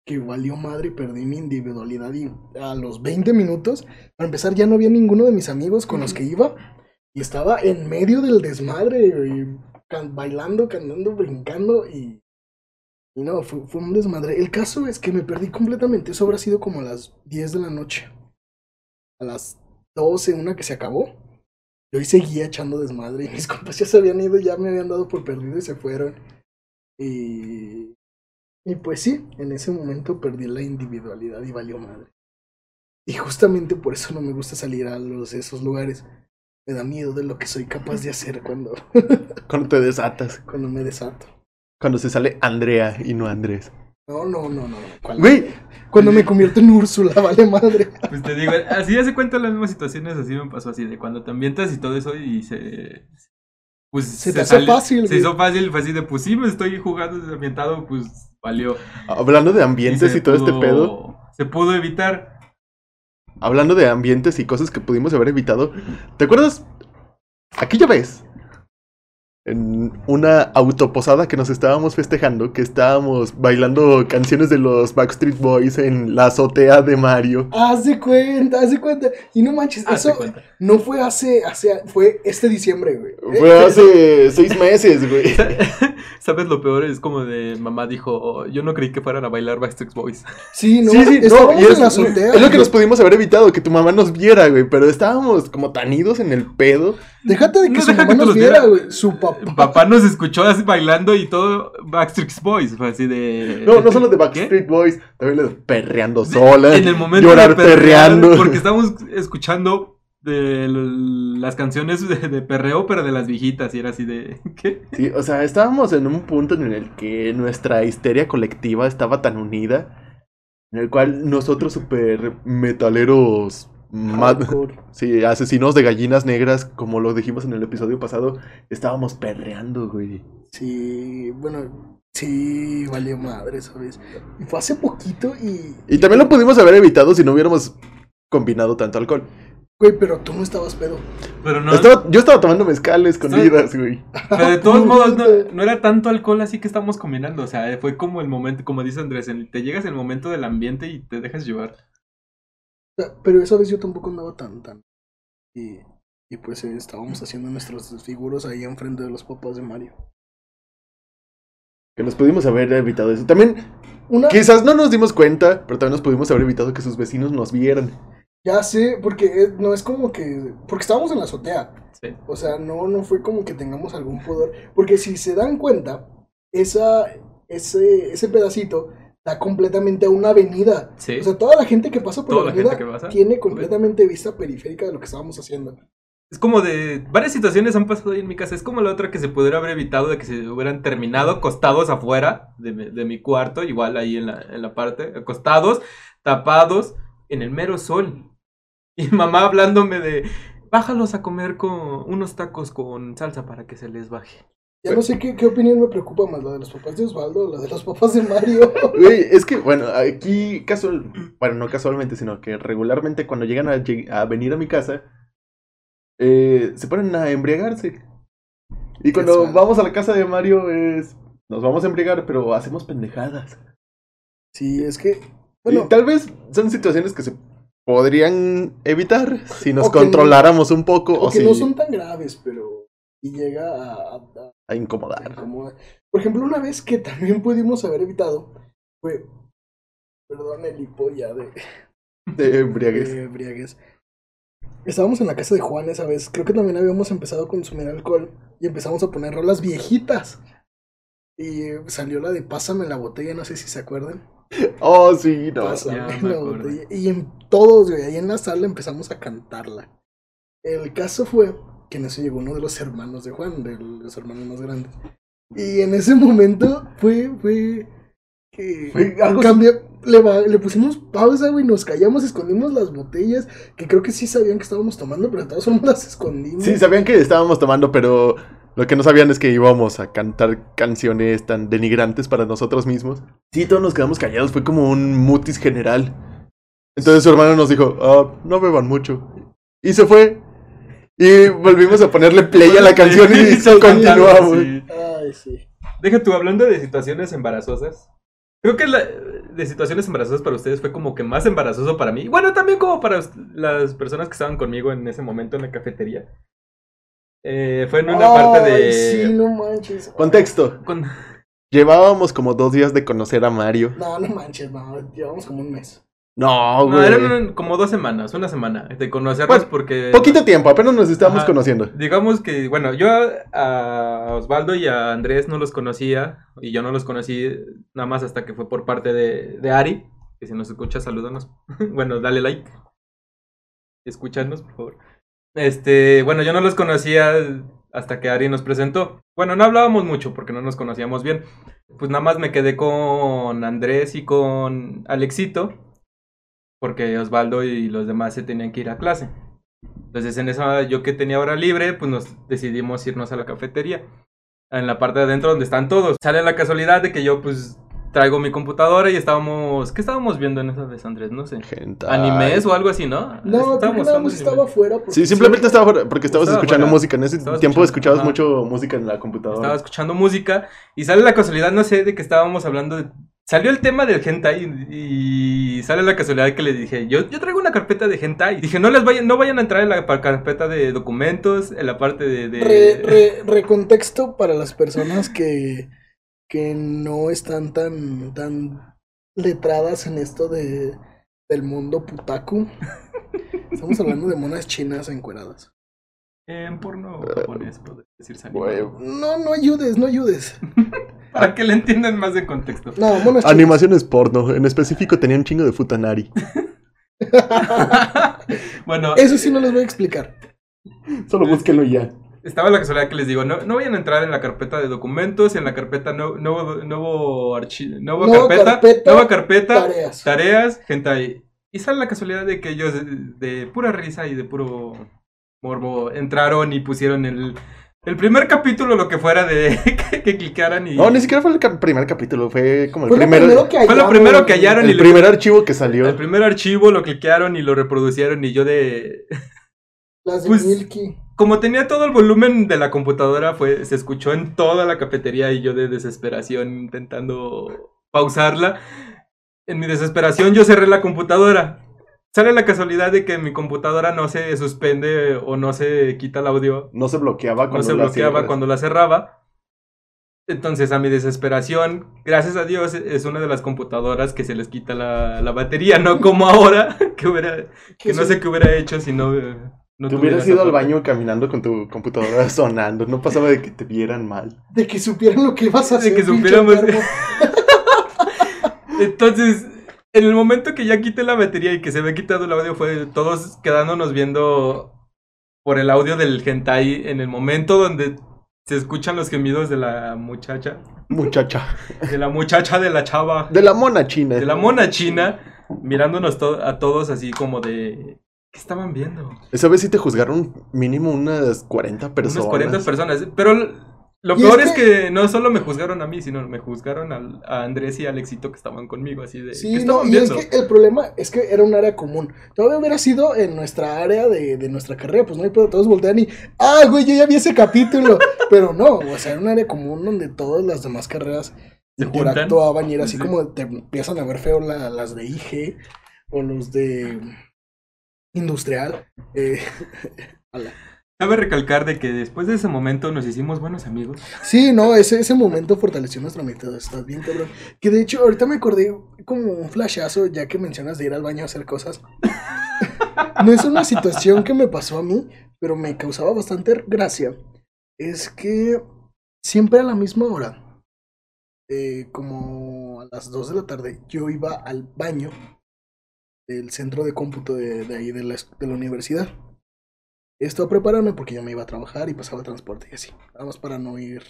que valió madre y perdí mi individualidad y a los 20 minutos, para empezar ya no había ninguno de mis amigos con los que iba y estaba en medio del desmadre bailando, cantando, brincando y, y no, fue, fue un desmadre. El caso es que me perdí completamente, eso habrá sido como a las 10 de la noche. A las 12, una que se acabó. Yo ahí seguía echando desmadre y mis compas ya se habían ido, ya me habían dado por perdido y se fueron. Y, y pues sí, en ese momento perdí la individualidad y valió madre. Y justamente por eso no me gusta salir a los, esos lugares. Me da miedo de lo que soy capaz de hacer cuando, Cuando te desatas. cuando me desato. Cuando se sale Andrea y no Andrés. No, no, no, no. Güey, Cuando me convierto en Úrsula, vale madre. Pues te digo, así hace cuenta las mismas situaciones, así me pasó así, de cuando te ambientas y todo eso y se... Pues Se te hace fácil, Se güey. hizo fácil, fue así de, pues sí, me estoy jugando ambientado, pues valió. hablando de ambientes y todo este pedo. Se pudo evitar. Hablando de ambientes y cosas que pudimos haber evitado. ¿Te acuerdas? Aquella vez. En una autoposada que nos estábamos festejando, que estábamos bailando canciones de los Backstreet Boys en la azotea de Mario. Haz de cuenta, haz de cuenta. Y no manches, eso cuenta. no fue hace, hace, fue este diciembre, güey. Fue hace seis meses, güey. ¿Sabes lo peor? Es como de mamá dijo, "Oh, yo no creí que fueran a bailar Backstreet Boys. Sí, no, Sí, sí, no, estábamos y es, en la azotea. es lo que nos pudimos haber evitado, que tu mamá nos viera, güey. Pero estábamos como tan idos en el pedo. Déjate de que No su deja mamá que nos viera, güey. Su papá. Papá nos escuchó así bailando y todo Backstreet Boys. Fue así de. No, no solo de ¿Qué? Backstreet Boys, también los perreando sola. En el momento llorar de perrear, perreando. Porque estábamos escuchando de las canciones de, de perreo, pero de las viejitas. Y era así de. ¿Qué? Sí, o sea, estábamos en un punto en el que nuestra histeria colectiva estaba tan unida, en el cual nosotros super metaleros, sí, asesinos de gallinas negras, como lo dijimos en el episodio pasado, estábamos perreando, güey. Sí, bueno, sí, valió madre, ¿sabes? Y fue hace poquito y. Y también lo pudimos haber evitado si no hubiéramos combinado tanto alcohol. Güey, pero tú no estabas pedo. Pero no. Estaba- yo estaba tomando mezcal escondidas, güey. Pero de todos modos, no, no era tanto alcohol así que estamos combinando. O sea, fue como el momento, como dice Andrés, en- te llegas el momento del ambiente y te dejas llevar. Pero esa vez yo tampoco andaba tan, tan. Y, y pues eh, estábamos haciendo nuestros desfiguros ahí enfrente de los papás de Mario. Que nos pudimos haber evitado eso. También, Una, quizás no nos dimos cuenta, pero también nos pudimos haber evitado que sus vecinos nos vieran. ya sé, porque eh, no es como que. Porque estábamos en la azotea. Sí. O sea, no, no fue como que tengamos algún poder. Porque si se dan cuenta, esa, ese, ese pedacito da completamente a una avenida. Sí. O sea, toda la gente que pasa por la avenida que pasa. tiene completamente vista periférica de lo que estábamos haciendo. Es como de. Varias situaciones han pasado ahí en mi casa. Es como la otra que se pudiera haber evitado de que se hubieran terminado acostados afuera de mi, de mi cuarto, igual ahí en la, en la parte, acostados, tapados, en el mero sol. Y mamá hablándome de. Bájalos a comer con unos tacos con salsa para que se les baje. Ya no sé qué, qué opinión me preocupa más, la de los papás de Osvaldo o la de los papás de Mario. Güey, es que, bueno, aquí casual, bueno, no casualmente, sino que regularmente cuando llegan a, venir a mi casa, eh, se ponen a embriagarse. Y cuando vamos a la casa de Mario es, nos vamos a embriagar, pero hacemos pendejadas. Sí, es que Bueno, y tal vez son situaciones que se podrían evitar si nos no- controláramos un poco o, o que si no son tan graves, pero y llega a, a- a incomodar. Por ejemplo, una vez que también pudimos haber evitado fue, perdón, el hipo ya de, De embriaguez. de embriaguez. Estábamos en la casa de Juan esa vez. Creo que también habíamos empezado a consumir alcohol y empezamos a poner rolas viejitas. Y salió la de Pásame la botella, no sé si se acuerdan. Oh, sí, no. Pásame la botella. Y en todos, güey, ahí en la sala empezamos a cantarla. El caso fue que en eso llegó uno de los hermanos de Juan, de los hermanos más grandes. Y en ese momento fue, fue que Fue algo- cambió, le, le pusimos pausa, güey, nos callamos, escondimos las botellas, que creo que sí sabían que estábamos tomando, pero de todas formas las escondimos. Sí, sabían que estábamos tomando, pero lo que no sabían es que íbamos a cantar canciones tan denigrantes para nosotros mismos. Sí, todos nos quedamos callados, fue como un mutis general. Entonces su hermano nos dijo, "Ah, no beban mucho. Y se fue. Y volvimos a ponerle play a la canción y continuamos. sí. Ay, sí. Deja tú, hablando de situaciones embarazosas. Creo que la, de situaciones embarazosas para ustedes fue como que más embarazoso para mí. Bueno, también como para las personas que estaban conmigo en ese momento en la cafetería. Eh, fue en una parte de... Sí, no manches. Contexto. con- Llevábamos como dos días de conocer a Mario. No, no manches, no, llevamos como un mes. No, No, güey. eran como dos semanas, una semana de conocernos Bueno, porque... Poquito tiempo, apenas nos estábamos Ajá. conociendo. Digamos que, bueno, yo a Osvaldo y a Andrés no los conocía y yo no los conocí nada más hasta que fue por parte de, de Ari, que si nos escucha, salúdanos. bueno, dale like. Escúchanos, por favor. Este, bueno, yo no los conocía hasta que Ari nos presentó. Bueno, no hablábamos mucho porque no nos conocíamos bien. Pues nada más me quedé con Andrés y con Alexito, porque Osvaldo y los demás se tenían que ir a clase. Entonces en esa yo que tenía hora libre, pues nos decidimos irnos a la cafetería. En la parte de adentro donde están todos. Sale la casualidad de que yo pues traigo mi computadora y estábamos... ¿Qué estábamos viendo en esa vez, Andrés? No sé. Gente. ¿Animes o algo así, no? No, que nada más estaba afuera. porque Sí, simplemente estaba fuera, porque estabas Estaba escuchando fuera. música. En ese Estaba tiempo escuchabas ajá. mucho música en la computadora. Estaba escuchando música y sale la casualidad, no sé, de que estábamos hablando de... Salió el tema del hentai y, y sale la casualidad que le dije, yo, yo traigo una carpeta de hentai. Dije, no les vayan, no vayan a entrar en la carpeta de documentos, en la parte de... de- Re, re- recontexto para las personas que, que no están tan, tan letradas en esto de, del mundo putaku. Estamos hablando de monas chinas encueradas. En porno japonés, animado. Güey. No, no ayudes, no ayudes. Para que le entiendan más de contexto. No, chinas. Animaciones porno. En específico tenía un chingo de futanari. bueno, Eso sí no les voy a explicar. Solo búsquenlo y ya. estaba la casualidad que les digo, no, no vayan a entrar en la carpeta de documentos, en la carpeta no- nuevo, nuevo archivo, nueva Nueva carpeta, carpeta, nueva carpeta, tareas. tareas, hentai. Y sale la casualidad de que ellos de, de pura risa y de puro morbo entraron y pusieron el, el primer capítulo, lo que fuera de que, que clicaran y... No, ni siquiera fue el cap- primer capítulo. Fue como el Fue lo primer, primero que Fue lo primero que hallaron y el le- primer archivo que salió. El primer archivo lo cliquearon y lo reproducieron y yo de... Las de Pues- Milky. Como tenía todo el volumen de la computadora, fue, se escuchó en toda la cafetería y yo de desesperación intentando pausarla. En mi desesperación yo cerré la computadora. Sale la casualidad de que mi computadora no se suspende o no se quita el audio. No se bloqueaba cuando No se la bloqueaba cuando la cerraba. Entonces, a mi desesperación, gracias a Dios, es una de las computadoras que se les quita la, la batería, no como ahora, que, hubiera, que no sé qué hubiera hecho si no... no Te tuviera hubieras ido al baño caminando con tu computadora sonando. No pasaba de que te vieran mal. De que supieran lo que ibas a De hacer. que pinche supiéramos-. Entonces, en el momento que ya quité la batería y que se había quitado el audio, fue todos quedándonos viendo por el audio del hentai en el momento donde se escuchan los gemidos de la muchacha, Muchacha. de la muchacha de la chava, De la mona china. de la mona china, mirándonos to- a todos así como de... ¿Qué estaban viendo? Esa vez sí te juzgaron mínimo unas 40 personas. Unas 40 personas. Pero lo Y peor es es que... no solo me juzgaron a mí, sino me juzgaron al- a Andrés y a Alexito que estaban conmigo, así de... ¿Qué Sí, no, y es que el problema es que era un área común. Todavía hubiera sido en nuestra área de, de nuestra carrera, pues no hay pedo, todos voltean y, ah, güey, yo ya vi ese capítulo. Pero no, o sea, era un área común donde todas las demás carreras Se interactuaban y era así Sí. como te empiezan a ver feo la- las de IG o los de industrial. Eh, ala. Cabe recalcar de que después de ese momento nos hicimos buenos amigos. Sí, no, ese, ese momento fortaleció nuestra amistad, está bien cabrón. Que de hecho, ahorita me acordé como un flashazo, ya que mencionas de ir al baño a hacer cosas. No es una situación que me pasó a mí, pero me causaba bastante gracia. Es que siempre a la misma hora, eh, como a las 2 de la tarde, yo iba al baño del centro de cómputo de, de ahí de la, de la universidad. Esto a prepararme porque yo me iba a trabajar y pasaba transporte y así. Nada más para no ir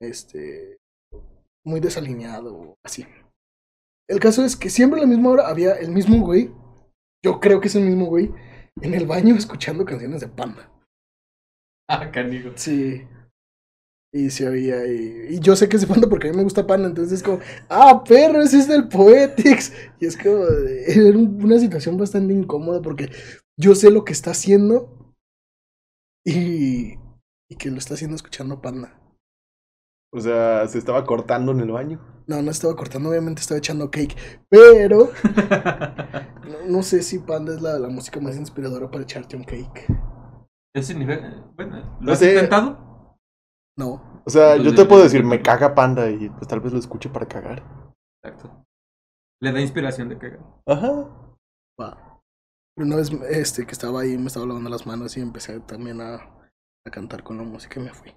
este muy desalineado o así. El caso es que siempre a la misma hora había el mismo güey, yo creo que es el mismo güey, en el baño escuchando canciones de Panda. Ah, canigo. Sí. Y se oía, y, y yo sé que es de Panda porque a mí me gusta Panda, entonces es como, ah, perro, ese es del Poetics. Y es como, era un- una situación bastante incómoda porque yo sé lo que está haciendo y, y que lo está haciendo escuchando Panda. O sea, se estaba cortando en el baño. No, no estaba cortando, obviamente estaba echando cake, pero no, no sé si Panda es la, la música más inspiradora para echarte un cake. Bueno, ¿lo No has sé. intentado? No, O sea, yo te puedo decir, me caga panda y pues tal vez lo escuche para cagar. Exacto. Le da inspiración de cagar. Ajá. va. Pero una vez este, que estaba ahí, me estaba lavando las manos y empecé también a, a cantar con la música y me fui.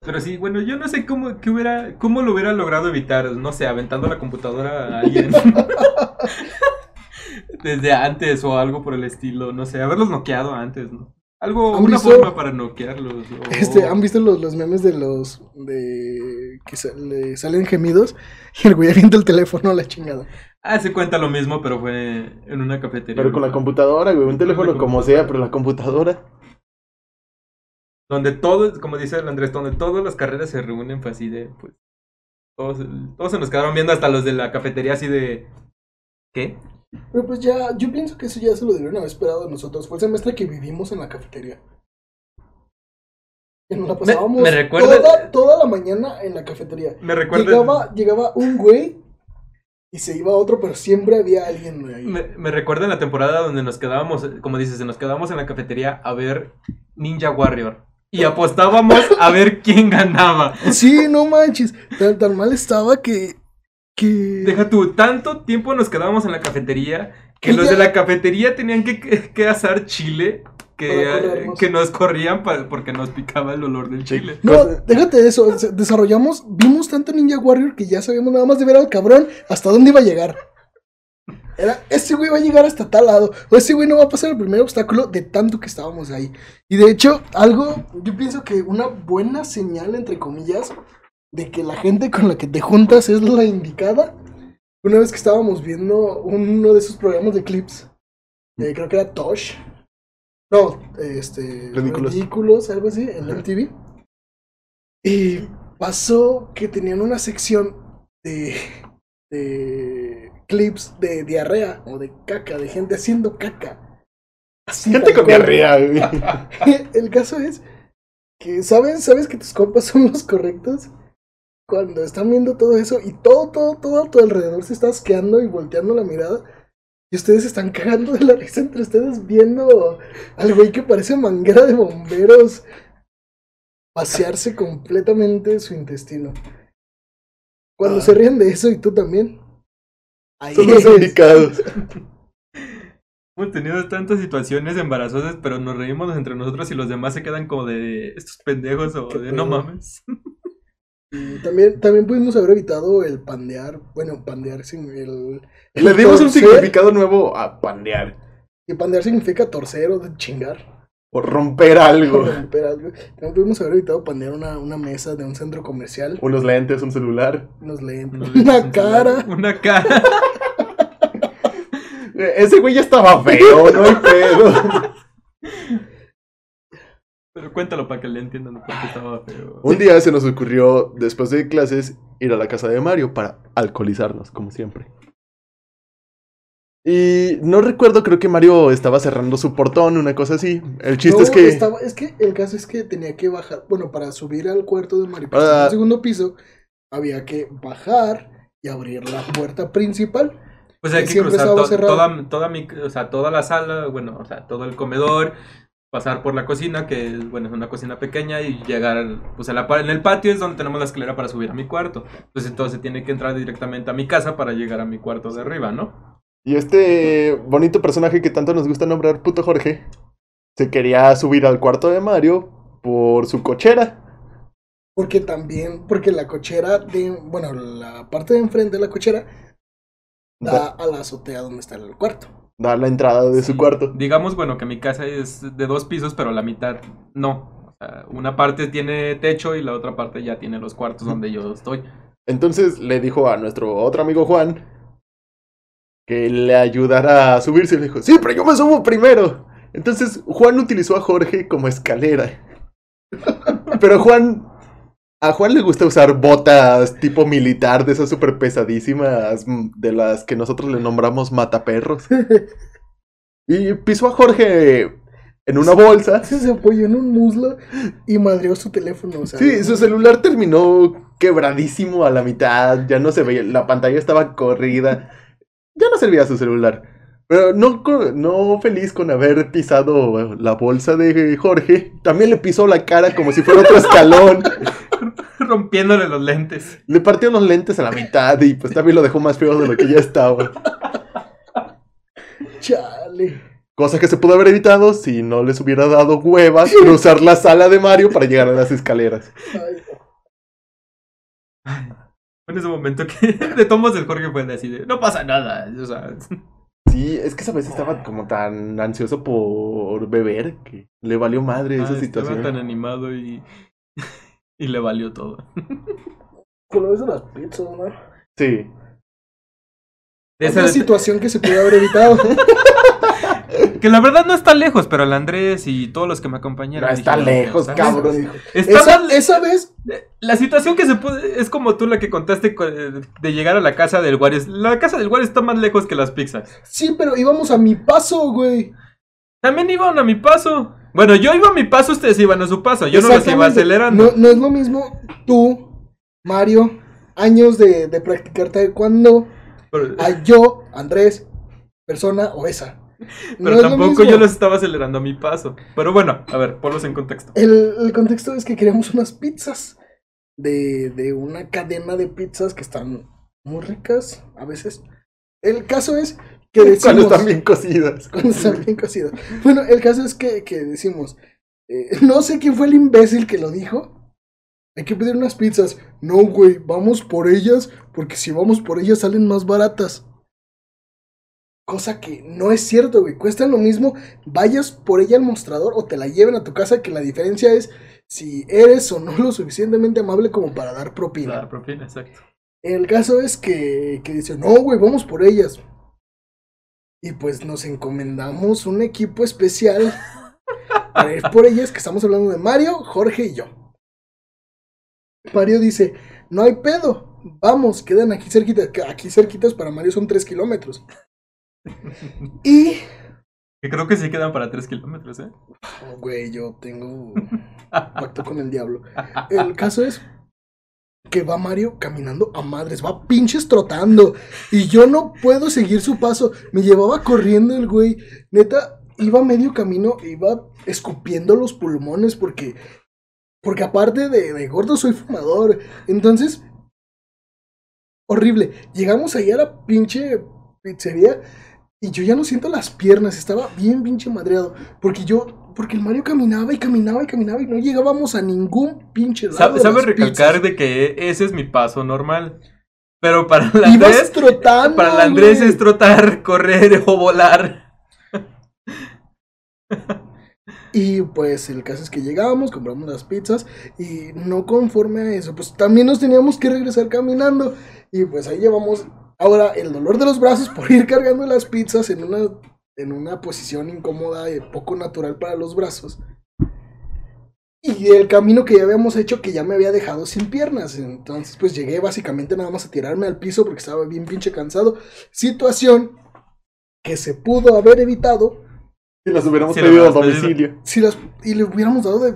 Pero sí, bueno, yo no sé cómo, qué hubiera, cómo lo hubiera logrado evitar. No sé, aventando la computadora a alguien. Desde antes o algo por el estilo. No sé, haberlos noqueado antes, ¿no? Algo, ¿Han una visto- forma para noquearlos. o- Este, ¿Han visto los, los memes de los de que le salen gemidos y el güey avienta el teléfono a la chingada? Ah, se cuenta lo mismo, pero fue en una cafetería. Pero con la computadora, güey. Un teléfono como sea, pero la computadora. Donde todo, como dice el Andrés, donde todas las carreras se reúnen, fue así de, pues, todos, todos se nos quedaron viendo hasta los de la cafetería así de, ¿qué? Pero pues ya, yo pienso que eso ya se lo debieron haber esperado de nosotros. Fue el semestre que vivimos en la cafetería. Que nos la pasábamos me recuerda- toda, toda la mañana en la cafetería. Me recuerda, Llegaba, llegaba un güey y se iba otro, pero siempre había alguien ahí. me, me recuerda en la temporada donde nos quedábamos, como dices, nos quedábamos en la cafetería a ver Ninja Warrior. Y apostábamos a ver quién ganaba. Sí, no manches. Tan, tan mal estaba que. que... Deja tú, tanto tiempo nos quedábamos en la cafetería que los ya- de la cafetería tenían que, que, que asar chile que, Para corrernos. que nos corrían pa- porque nos picaba el olor del chile. No, déjate de eso. Desarrollamos, vimos tanto Ninja Warrior que ya sabíamos nada más de ver al cabrón hasta dónde iba a llegar. Era, ese güey va a llegar hasta tal lado. O ese güey no va a pasar el primer obstáculo de tanto que estábamos ahí. Y de hecho, algo, yo pienso que una buena señal, entre comillas, de que la gente con la que te juntas es la indicada. Una vez que estábamos viendo uno de esos programas de clips, eh, creo que era Tosh. No, este. Ridículos. Ridículos, algo así, en MTV. Y pasó que tenían una sección de, de clips de diarrea o de caca, de gente haciendo caca. Así Gente con cual. diarrea. El caso es que, ¿sabes? ¿Sabes que tus compas son los correctos? Cuando están viendo todo eso y todo, todo, todo a tu alrededor se está asqueando y volteando la mirada. Y ustedes están cagando de la risa entre ustedes viendo al güey que parece manguera de bomberos pasearse completamente su intestino. Cuando Ah. se ríen de eso y tú también. Ahí Son los indicados. Hemos tenido tantas situaciones embarazosas, pero nos reímos entre nosotros y los demás se quedan como de estos pendejos o ¿Qué de no mames. Y también, también pudimos haber evitado el pandear. Bueno, pandear sin el. el Le dimos un significado nuevo a pandear. Y pandear significa torcer o de chingar. O romper algo. o romper algo. También pudimos haber evitado pandear una, una mesa de un centro comercial. Unos lentes, un celular. Unos lentes. Unos Una lentes, cara. Una cara. Eh, Ese güey ya estaba feo, no hay pedo. Pero cuéntalo para que le entiendan por qué estaba feo. Un día se nos ocurrió, después de clases, ir a la casa de Mario para alcoholizarnos, como siempre. Y no recuerdo, creo que Mario estaba cerrando su portón, una cosa así. El chiste No, es que... estaba- es que el caso es que tenía que bajar. Bueno, para subir al cuarto de Mario, para subir al segundo piso, había que bajar y abrir la puerta principal. Pues hay Que cruzar to- toda, toda, mi, o sea, toda la sala, bueno, o sea, todo el comedor, pasar por la cocina, que es, bueno, es una cocina pequeña, y llegar, pues a la, en el patio es donde tenemos la escalera para subir a mi cuarto. Entonces, entonces se tiene que entrar directamente a mi casa para llegar a mi cuarto de arriba, ¿no? Y este bonito personaje que tanto nos gusta nombrar, puto Jorge, se quería subir al cuarto de Mario por su cochera. Porque también, porque la cochera de, bueno, la parte de enfrente de la cochera da Da, a la azotea donde está el cuarto. Da la entrada de su cuarto. Digamos, bueno, que mi casa es de dos pisos, pero la mitad no. O sea, una parte tiene techo y la otra parte ya tiene los cuartos donde yo estoy. Entonces le dijo a nuestro otro amigo Juan que le ayudara a subirse. Le dijo, sí, pero yo me subo primero. Entonces Juan utilizó a Jorge como escalera. Pero Juan, a Juan le gusta usar botas tipo militar, de esas súper pesadísimas, mm, de las que nosotros le nombramos mataperros. Y pisó a Jorge en una bolsa. Se apoyó en un muslo y madreó su teléfono. Sí, su celular terminó quebradísimo a la mitad, ya no se veía, la pantalla estaba corrida, ya no servía su celular. Pero no, no feliz con haber pisado la bolsa de Jorge, también le pisó la cara como si fuera otro escalón, Rompiéndole los lentes. le partió los lentes a la mitad y pues también lo dejó más feo de lo que ya estaba. Chale. Cosa que se pudo haber evitado si no les hubiera dado huevas cruzar la sala de Mario para llegar a las escaleras. Ay, En ese momento que de tomos el Jorge fue así de, no pasa nada. O sea, Sí, es que esa vez estaba como tan ansioso por beber que le valió madre esa ah, estaba situación. tan animado y, y le valió todo. Con lo de las pizzas, ¿no? Sí. Esa- situación que se pudo haber evitado. que la verdad no está lejos, pero el Andrés y todos los que me acompañaron. No está dijeron, lejos, ¿sabes? cabrón. Está Esa, mal- esa vez, La situación que se puede. Es como tú la que contaste co- de llegar a la casa del Juárez. La casa del Juárez está más lejos que las pizzas. sí, pero íbamos a mi paso, güey. También iban a mi paso. Bueno, yo iba a mi paso, ustedes iban a su paso. Yo no los iba acelerando. No, no es lo mismo tú, Mario, años de, de practicar taekwondo, Pero, a yo, Andrés, persona obesa. Pero tampoco yo los estaba acelerando a mi paso. Pero bueno, a ver, ponlos en contexto. El, el contexto es que queríamos unas pizzas de, de una cadena de pizzas que están muy ricas a veces. El caso es que Cuando están bien cocidas. cuando están bien cocidas. Bueno, el caso es que, que decimos, eh, no sé quién fue el imbécil que lo dijo. Hay que pedir unas pizzas. No, güey, vamos por ellas, porque si vamos por ellas salen más baratas. Cosa que no es cierto, güey. Cuestan lo mismo. Vayas por ella al mostrador o te la lleven a tu casa, que la diferencia es si eres o no lo suficientemente amable como para dar propina. La propina, exacto. El caso es que, que dice, no, güey, vamos por ellas. Y pues nos encomendamos un equipo especial para ir por ellas, que estamos hablando de Mario, Jorge y yo. Mario dice, no hay pedo, vamos, quedan aquí cerquitas, aquí cerquitas para Mario son 3 kilómetros. Y, Que creo que sí quedan para 3 kilómetros, ¿eh? oh, güey, yo tengo pacto con el diablo. El caso es que va Mario caminando a madres, va pinches trotando. Y yo no puedo seguir su paso. Me llevaba corriendo el güey. Neta, iba medio camino, iba escupiendo los pulmones porque. Porque aparte de, de gordo soy fumador. Entonces. Horrible. Llegamos ahí a la pinche pizzería. Y yo ya no siento las piernas. Estaba bien pinche madreado. Porque yo. Porque el Mario caminaba y caminaba y caminaba y no llegábamos a ningún pinche lado. Sabe, de sabe las recalcar pizzas. de que ese es mi paso normal. Pero para el Ibas Andrés, trotando. para el Andrés güey. es trotar, correr o volar. Y pues el caso es que llegamos, compramos las pizzas y no conforme a eso, pues también nos teníamos que regresar caminando y pues ahí llevamos ahora el dolor de los brazos por ir cargando las pizzas en una, en una posición incómoda y poco natural para los brazos. Y el camino que ya habíamos hecho que ya me había dejado sin piernas. Entonces pues llegué básicamente nada más a tirarme al piso porque estaba bien pinche cansado. Situación que se pudo haber evitado Si las hubiéramos Si pedido a domicilio. si las y le hubiéramos dado de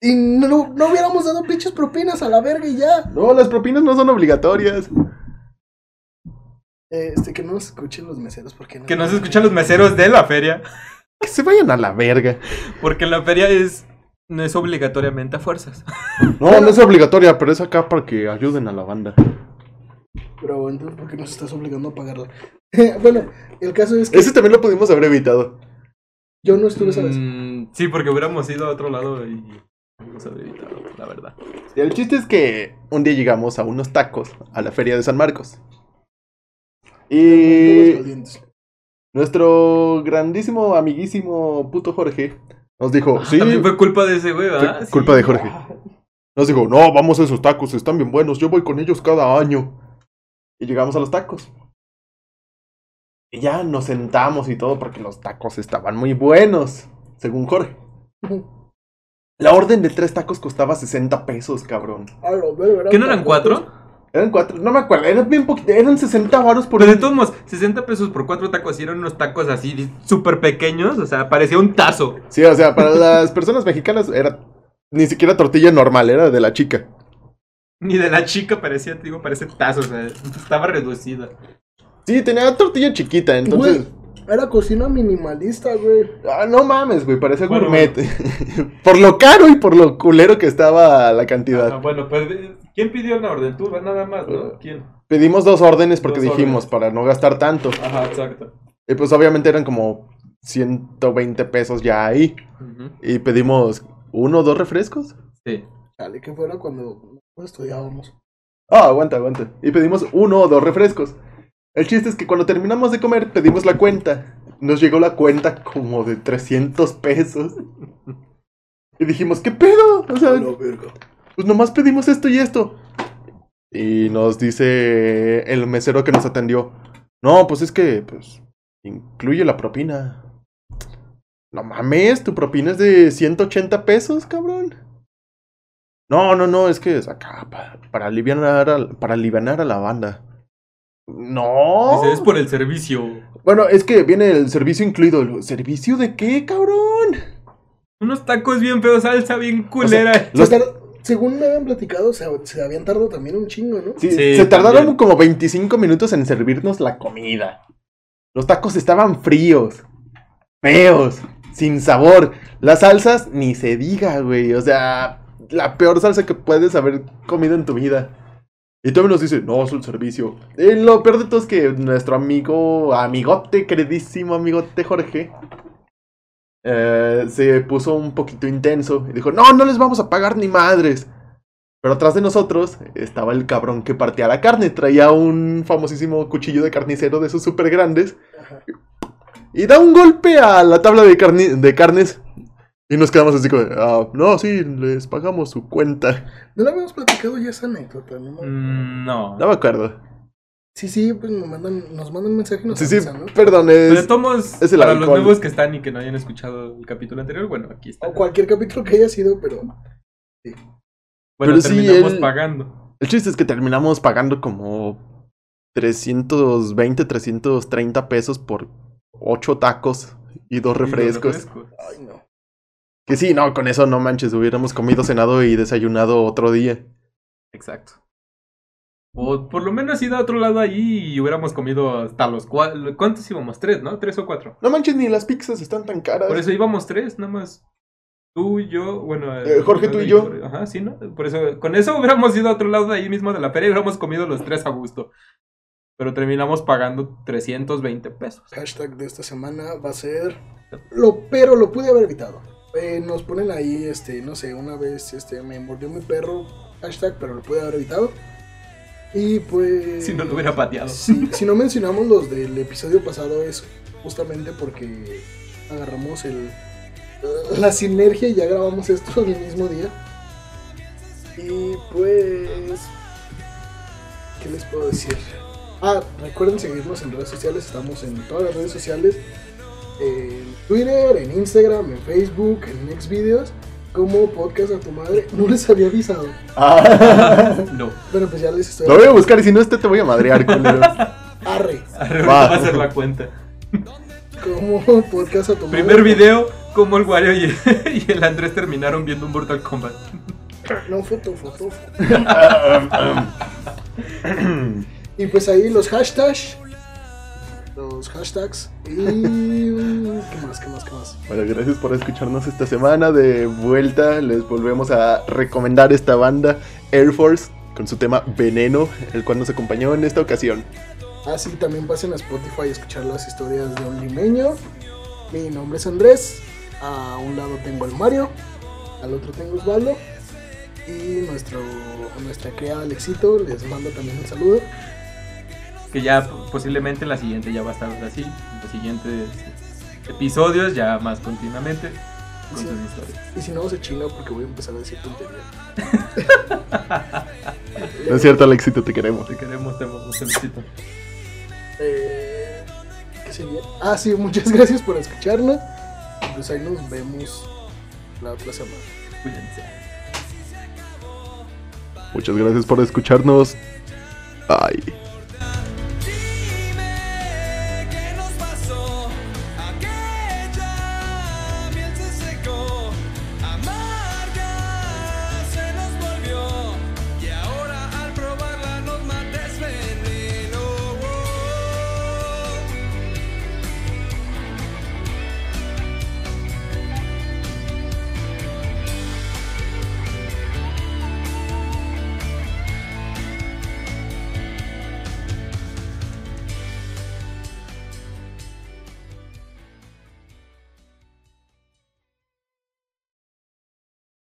Y no, no hubiéramos dado pinches propinas a la verga y ya. No, las propinas no son obligatorias. Eh, Este, que no nos escuchen los meseros porque no. Que no se escuchan los meseros de la feria. Que se vayan a la verga. Porque la feria es. No es obligatoriamente a fuerzas. No, no es obligatoria, pero es acá para que ayuden a la banda. Pero entonces, ¿por qué nos estás obligando a pagarla? bueno, el caso es que Ese también lo pudimos haber evitado. yo no estuve esa vez. Mm, sí, porque hubiéramos ido a otro lado y. Nos evitado, la verdad. Y el chiste es que un día llegamos a unos tacos a la feria de San Marcos. Y nuestro grandísimo, amiguísimo puto Jorge nos dijo, sí, Ah, También fue culpa de ese güey, ¿verdad? Sí. culpa de Jorge. Nos dijo, no, vamos a esos tacos, están bien buenos, yo voy con ellos cada año. Y llegamos a los tacos. Y ya nos sentamos y todo porque los tacos estaban muy buenos, según Jorge. La orden de tres tacos costaba 60 pesos, cabrón. ¿Qué no eran cuatro? Eran cuatro, no me acuerdo, eran bien poquito, eran 60 varos por Pero de todos modos, 60 pesos por cuatro tacos y eran unos tacos así súper pequeños, o sea, parecía un tazo. Sí, o sea, para las personas mexicanas era ni siquiera tortilla normal, era de la chica. Ni de la chica parecía, te digo, parece tazo, o sea, estaba reducida. Sí, tenía tortilla chiquita, entonces... Güey, era cocina minimalista, güey. Ah, no mames, güey, parecía Bueno, gourmet. por lo caro y por lo culero que estaba la Ah, cantidad. bueno, pues, ¿quién pidió la orden? Tú, nada más, ¿no? ¿Quién? Pedimos dos órdenes porque Dos dijimos, órdenes. para no gastar tanto. Ajá, exacto. Y pues obviamente eran como 120 pesos ya ahí. Ujú. Y pedimos uno o dos refrescos. Sí. Dale, que fuera cuando estudiábamos. Ah, aguanta, aguanta. Y pedimos uno o dos refrescos. El chiste es que cuando terminamos de comer pedimos la cuenta. Nos llegó la cuenta como de 300 pesos. Y dijimos, ¿qué pedo? O sea, pues nomás pedimos esto y esto. Y nos dice el mesero que nos atendió. No, pues es que, pues, incluye la propina. No mames, tu propina es de 180 pesos, cabrón. No, no, no, es que es acá para, para aliviar a, para alivianar a la banda. No. Dice, es por el servicio. Bueno, es que viene el servicio incluido. ¿El ¿Servicio de qué, cabrón? Unos tacos bien feos, salsa bien culera. Se Los- tar- Según me habían platicado, se, se habían tardado también un chingo, ¿no? Sí, Sí, se tardaron también. como 25 minutos en servirnos la comida. Los tacos estaban fríos, feos, sin sabor. Las salsas, ni se diga, güey. O sea, la peor salsa que puedes haber comido en tu vida. Y todavía nos dice, no, es un servicio. Y lo peor de todo es que nuestro amigo, amigote, queridísimo amigote Jorge, eh, se puso un poquito intenso y dijo, no, no les vamos a pagar ni madres. Pero atrás de nosotros estaba el cabrón que partía la carne. Traía un famosísimo cuchillo de carnicero de esos súper grandes. Y da un golpe a la tabla de, de carnes. Y nos quedamos así como, ah, no, sí, les pagamos su cuenta. No le habíamos platicado ya esa anécdota, ¿no? Mm, no. No me acuerdo. Sí, sí, pues nos mandan, nos mandan un mensaje y nos Sí, sí, avisan, ¿no? perdón, Pero es... todos modos, es el para los nuevos que están y que no hayan escuchado el capítulo anterior, bueno, aquí está. O cualquier capítulo que haya sido, pero Bueno, Pero sí, terminamos él- pagando. El chiste es que terminamos pagando como 320, 330 pesos por 8 tacos y dos Y los refrescos. refrescos. ay no. Que sí, no, con eso no manches, hubiéramos comido, cenado y desayunado otro día. Exacto. O por lo menos ido a otro lado allí y hubiéramos comido hasta los cuatro. ¿Cuántos íbamos? Tres, ¿no? Tres o cuatro. No manches, ni las pizzas están tan caras. Por eso íbamos tres, nada más. Tú y yo, bueno. Eh, Jorge, tú y yo. Ajá, sí, ¿no? Por eso, con eso hubiéramos ido a otro lado de ahí mismo de la feria y hubiéramos comido los tres a gusto. Pero terminamos pagando 320 pesos. Hashtag de esta semana va a ser. Lo, pero lo pude haber evitado. Eh, nos ponen ahí, este, no sé, una vez este, me mordió mi perro. Hashtag, pero lo pude haber evitado. Y pues. Si no lo hubiera pateado. Si, si no mencionamos los del episodio pasado, es justamente porque agarramos el la sinergia y ya grabamos esto el mismo día. Y pues. ¿Qué les puedo decir? Ah, recuerden seguirnos en redes sociales. Estamos en todas las redes sociales: en Twitter, en Instagram, en Facebook, en Xvideos. Como podcast a tu madre. No les había avisado. Ah. No. Pero pues ya les estoy. Lo voy a buscar y si no este te voy a madrear, culero. Arre. Ahorita Va. va a ser la cuenta. Como podcast a tu madre. Primer video cómo el Wario y, y el Andrés terminaron viendo un Mortal Kombat. No, foto, foto. Y pues ahí los hashtags. Los hashtags. Y. ¿Qué más? ¿Qué más? ¿Qué más? Bueno, gracias por escucharnos esta semana. De vuelta, les volvemos a recomendar esta banda, Air Force, con su tema Veneno, el cual nos acompañó en esta ocasión. Ah, sí, también pasen a Spotify a escuchar las historias de un limeño. Mi nombre es Andrés. A un lado tengo al Mario. Al otro tengo Osvaldo. Y nuestro, nuestra criada Alexito les manda también un saludo. Que ya posiblemente en la siguiente ya va a estar así. En los siguientes episodios ya más continuamente con sus historias. Y si no, se chinga porque voy a empezar a decir tonterías. No es cierto, Alexito, te queremos. Te queremos, te amamos, felicito. Eh, ¿Qué sería? Ah, sí, muchas gracias por escucharnos. Pues ahí nos vemos la otra semana. Cuídense. Muchas gracias por escucharnos. Bye.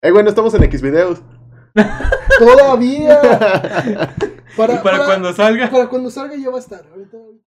Eh, bueno, estamos en X videos. ¡Todavía! Y para cuando salga. para cuando salga ya va a estar. Ahorita-